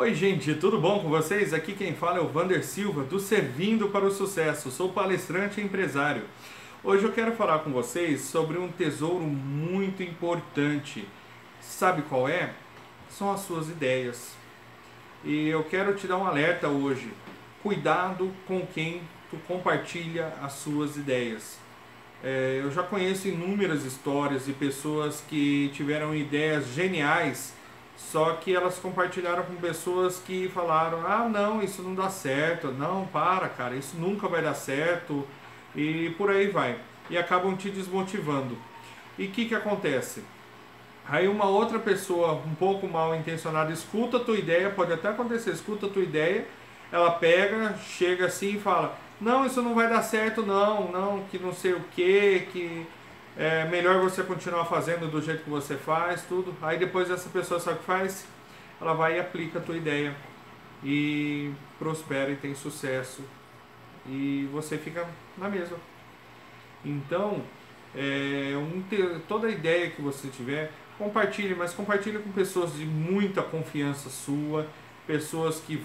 Oi, gente, tudo bom com vocês? Aqui quem fala é o Vander Silva, do Servindo para o Sucesso. Sou palestrante e empresário. Hoje eu quero falar com vocês sobre um tesouro muito importante. Sabe qual é? São as suas ideias. E eu quero te dar um alerta hoje. Cuidado com quem tu compartilha as suas ideias. É, eu já conheço inúmeras histórias de pessoas que tiveram ideias geniais só que elas compartilharam com pessoas que falaram: ah, não, isso não dá certo, não, para, cara, isso nunca vai dar certo, e por aí vai. E acabam te desmotivando. E o que, que acontece? Aí uma outra pessoa um pouco mal intencionada escuta a tua ideia, pode até acontecer, escuta a tua ideia, ela pega, chega assim e fala: não, isso não vai dar certo, não, não, que não sei o que, que é melhor você continuar fazendo do jeito que você faz, tudo. Aí depois essa pessoa sabe o que faz? Ela vai e aplica a tua ideia e prospera e tem sucesso e você fica na mesma. Então, é, um, toda ideia que você tiver, compartilhe, mas compartilhe com pessoas de muita confiança sua, pessoas que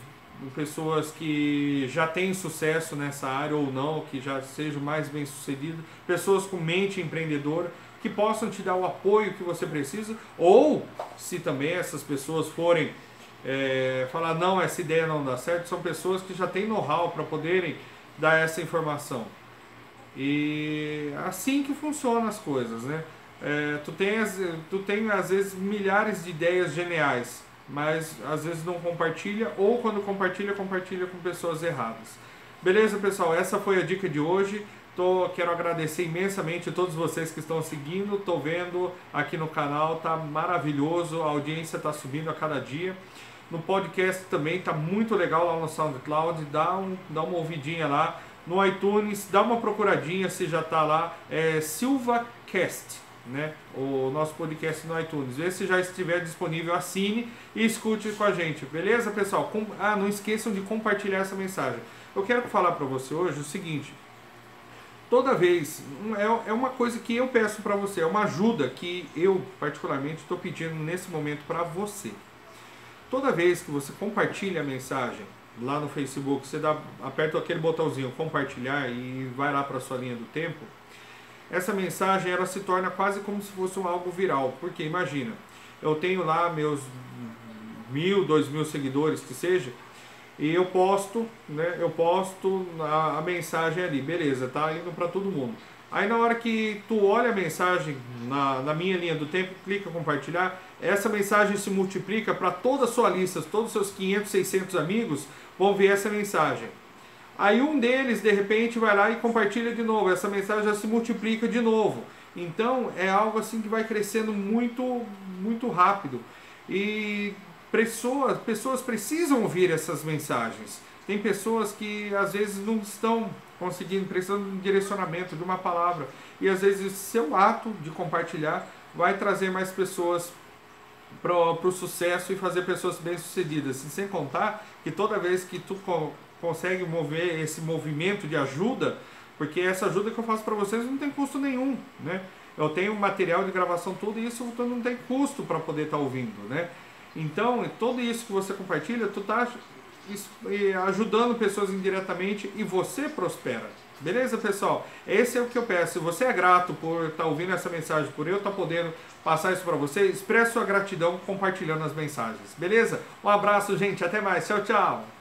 pessoas que já têm sucesso nessa área ou não, que já sejam mais bem sucedidas, pessoas com mente empreendedora, que possam te dar o apoio que você precisa, ou se também essas pessoas forem é, falar, não, essa ideia não dá certo, são pessoas que já têm know-how para poderem dar essa informação. E assim que funcionam as coisas, né? É, tu, tens, tu tem às vezes milhares de ideias geniais, mas às vezes não compartilha, ou quando compartilha, compartilha com pessoas erradas. Beleza, pessoal? Essa foi a dica de hoje. Tô, quero agradecer imensamente a todos vocês que estão seguindo, tô vendo aqui no canal, tá maravilhoso, a audiência tá subindo a cada dia. No podcast também tá muito legal lá no SoundCloud, dá, um, dá uma ouvidinha lá. No iTunes, dá uma procuradinha se já tá lá, é SilvaCast né, o nosso podcast no iTunes. Vê se já estiver disponível, assine e escute com a gente, beleza, pessoal? Com, ah, não esqueçam de compartilhar essa mensagem. Eu quero falar para você hoje o seguinte: toda vez, é, é uma coisa que eu peço para você, é uma ajuda que eu, particularmente, estou pedindo nesse momento para você. Toda vez que você compartilha a mensagem lá no Facebook, você dá, aperta aquele botãozinho compartilhar e vai lá para sua linha do tempo essa mensagem ela se torna quase como se fosse um algo viral. Porque imagina, eu tenho lá meus mil, dois mil seguidores que seja, e eu posto, né? Eu posto a, a mensagem ali, beleza, tá indo para todo mundo. Aí na hora que tu olha a mensagem na, na minha linha do tempo, clica compartilhar, essa mensagem se multiplica para toda a sua lista, todos os seus 500, 600 amigos vão ver essa mensagem. Aí um deles, de repente, vai lá e compartilha de novo. Essa mensagem já se multiplica de novo. Então é algo assim que vai crescendo muito, muito rápido. E pessoas, pessoas precisam ouvir essas mensagens. Tem pessoas que às vezes não estão conseguindo, precisando de um direcionamento, de uma palavra. E às vezes seu ato de compartilhar vai trazer mais pessoas para o sucesso e fazer pessoas bem-sucedidas. Sem contar que toda vez que tu consegue mover esse movimento de ajuda, porque essa ajuda que eu faço para vocês não tem custo nenhum, né? Eu tenho material de gravação tudo e isso não tem custo para poder estar tá ouvindo, né? Então, tudo isso que você compartilha, tu tá ajudando pessoas indiretamente e você prospera. Beleza, pessoal? Esse é o que eu peço. Se você é grato por estar tá ouvindo essa mensagem, por eu estar tá podendo passar isso para você, expresse sua gratidão compartilhando as mensagens. Beleza? Um abraço, gente. Até mais. Tchau, tchau.